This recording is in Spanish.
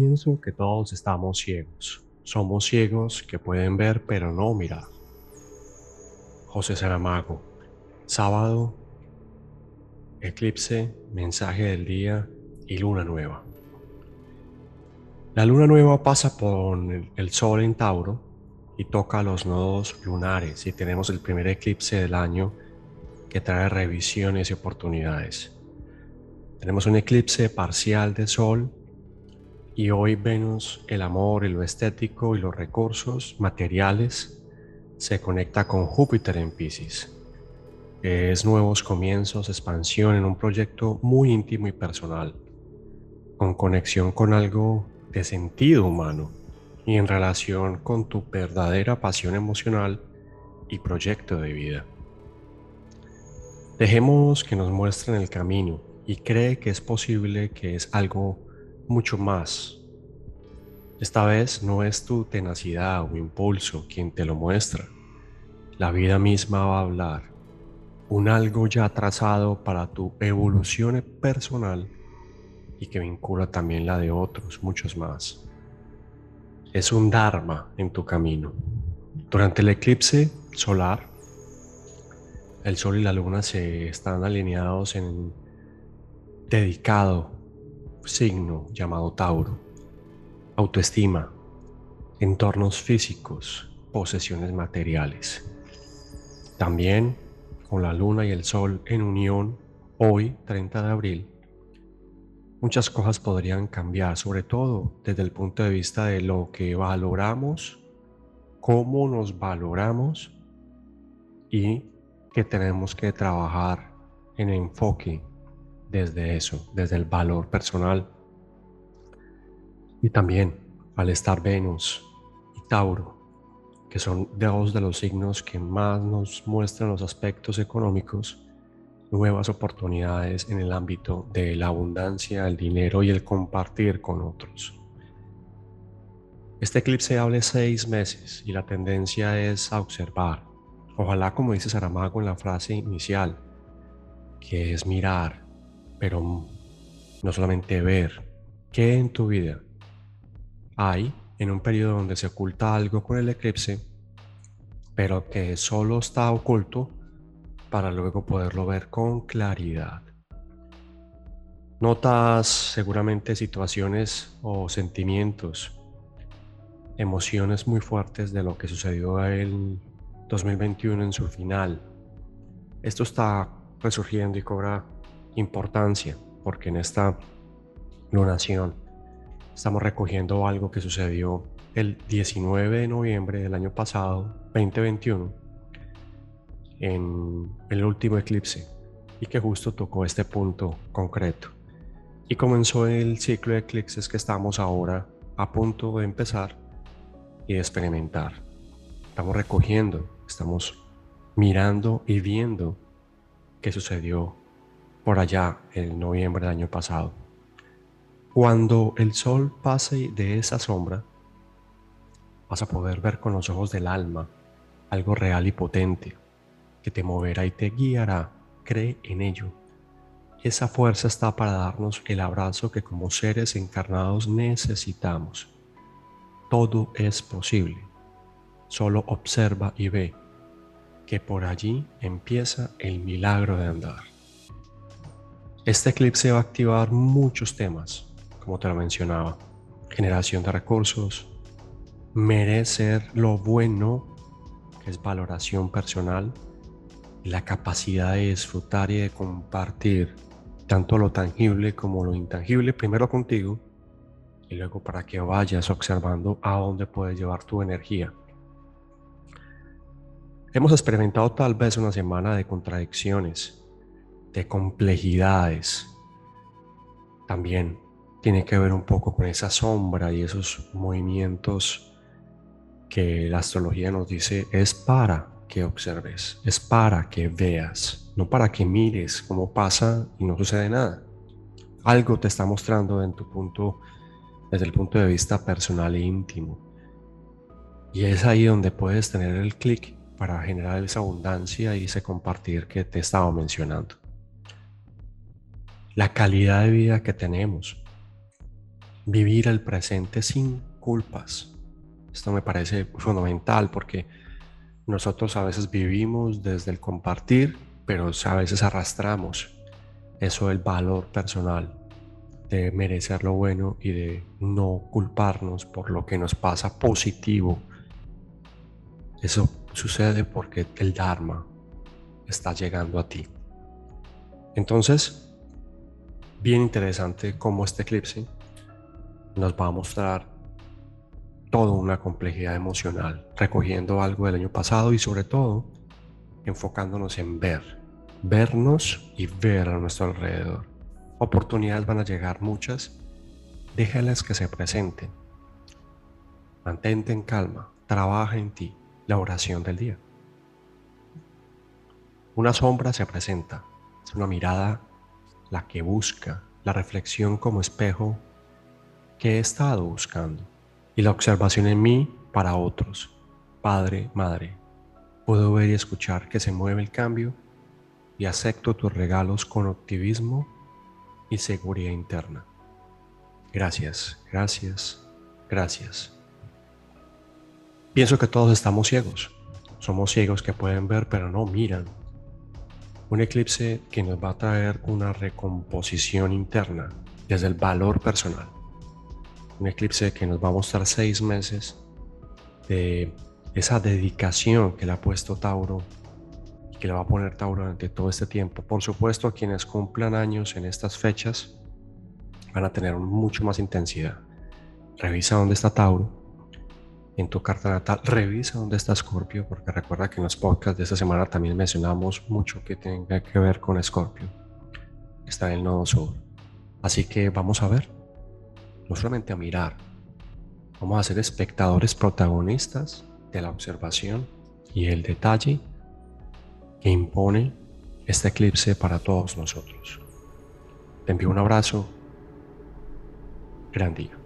pienso que todos estamos ciegos. Somos ciegos que pueden ver pero no mirar. José Saramago. Sábado, eclipse, mensaje del día y luna nueva. La luna nueva pasa por el sol en Tauro y toca los nodos lunares y tenemos el primer eclipse del año que trae revisiones y oportunidades. Tenemos un eclipse parcial de sol y hoy Venus, el amor y lo estético y los recursos materiales se conecta con Júpiter en Pisces. Es nuevos comienzos, expansión en un proyecto muy íntimo y personal, con conexión con algo de sentido humano y en relación con tu verdadera pasión emocional y proyecto de vida. Dejemos que nos muestren el camino y cree que es posible que es algo mucho más. Esta vez no es tu tenacidad o impulso quien te lo muestra. La vida misma va a hablar. Un algo ya trazado para tu evolución personal y que vincula también la de otros, muchos más. Es un Dharma en tu camino. Durante el eclipse solar, el Sol y la Luna se están alineados en dedicado signo llamado Tauro. Autoestima, entornos físicos, posesiones materiales. También con la Luna y el Sol en unión, hoy 30 de abril, muchas cosas podrían cambiar, sobre todo desde el punto de vista de lo que valoramos, cómo nos valoramos y que tenemos que trabajar en enfoque desde eso, desde el valor personal. Y también al estar Venus y Tauro, que son dos de los signos que más nos muestran los aspectos económicos, nuevas oportunidades en el ámbito de la abundancia, el dinero y el compartir con otros. Este eclipse hable seis meses y la tendencia es a observar. Ojalá, como dice Saramago en la frase inicial, que es mirar, pero no solamente ver, qué en tu vida hay en un periodo donde se oculta algo con el eclipse, pero que solo está oculto para luego poderlo ver con claridad. Notas seguramente situaciones o sentimientos, emociones muy fuertes de lo que sucedió en 2021 en su final. Esto está resurgiendo y cobra importancia porque en esta lunación estamos recogiendo algo que sucedió el 19 de noviembre del año pasado, 2021, en el último eclipse y que justo tocó este punto concreto. Y comenzó el ciclo de eclipses que estamos ahora a punto de empezar y de experimentar. Estamos recogiendo, estamos mirando y viendo qué sucedió por allá en noviembre del año pasado. Cuando el sol pase de esa sombra, vas a poder ver con los ojos del alma algo real y potente, que te moverá y te guiará. Cree en ello. Esa fuerza está para darnos el abrazo que como seres encarnados necesitamos. Todo es posible. Solo observa y ve que por allí empieza el milagro de andar. Este eclipse va a activar muchos temas, como te lo mencionaba. Generación de recursos, merecer lo bueno, que es valoración personal, la capacidad de disfrutar y de compartir tanto lo tangible como lo intangible, primero contigo y luego para que vayas observando a dónde puedes llevar tu energía. Hemos experimentado tal vez una semana de contradicciones, de complejidades. También tiene que ver un poco con esa sombra y esos movimientos que la astrología nos dice es para que observes, es para que veas, no para que mires cómo pasa y no sucede nada. Algo te está mostrando en tu punto, desde el punto de vista personal e íntimo. Y es ahí donde puedes tener el clic para generar esa abundancia y ese compartir que te estaba mencionando. La calidad de vida que tenemos vivir el presente sin culpas. Esto me parece fundamental porque nosotros a veces vivimos desde el compartir, pero a veces arrastramos eso del valor personal, de merecer lo bueno y de no culparnos por lo que nos pasa positivo. Eso sucede porque el Dharma está llegando a ti. Entonces, bien interesante cómo este eclipse nos va a mostrar toda una complejidad emocional, recogiendo algo del año pasado y sobre todo enfocándonos en ver, vernos y ver a nuestro alrededor. Oportunidades van a llegar muchas, déjalas que se presenten. Mantente en calma, trabaja en ti, la oración del día. Una sombra se presenta, es una mirada la que busca, la reflexión como espejo que he estado buscando y la observación en mí para otros. Padre, Madre, puedo ver y escuchar que se mueve el cambio y acepto tus regalos con optimismo y seguridad interna. Gracias, gracias, gracias. Pienso que todos estamos ciegos. Somos ciegos que pueden ver pero no miran. Un eclipse que nos va a traer una recomposición interna desde el valor personal un eclipse que nos va a mostrar seis meses de esa dedicación que le ha puesto Tauro y que le va a poner Tauro durante todo este tiempo. Por supuesto, quienes cumplan años en estas fechas van a tener mucho más intensidad. Revisa dónde está Tauro en tu carta natal. Revisa dónde está Escorpio, porque recuerda que en los podcasts de esta semana también mencionamos mucho que tenga que ver con Escorpio. Está en el nodo sur. Así que vamos a ver no solamente a mirar, vamos a ser espectadores protagonistas de la observación y el detalle que impone este eclipse para todos nosotros. Te envío un abrazo. Gran día.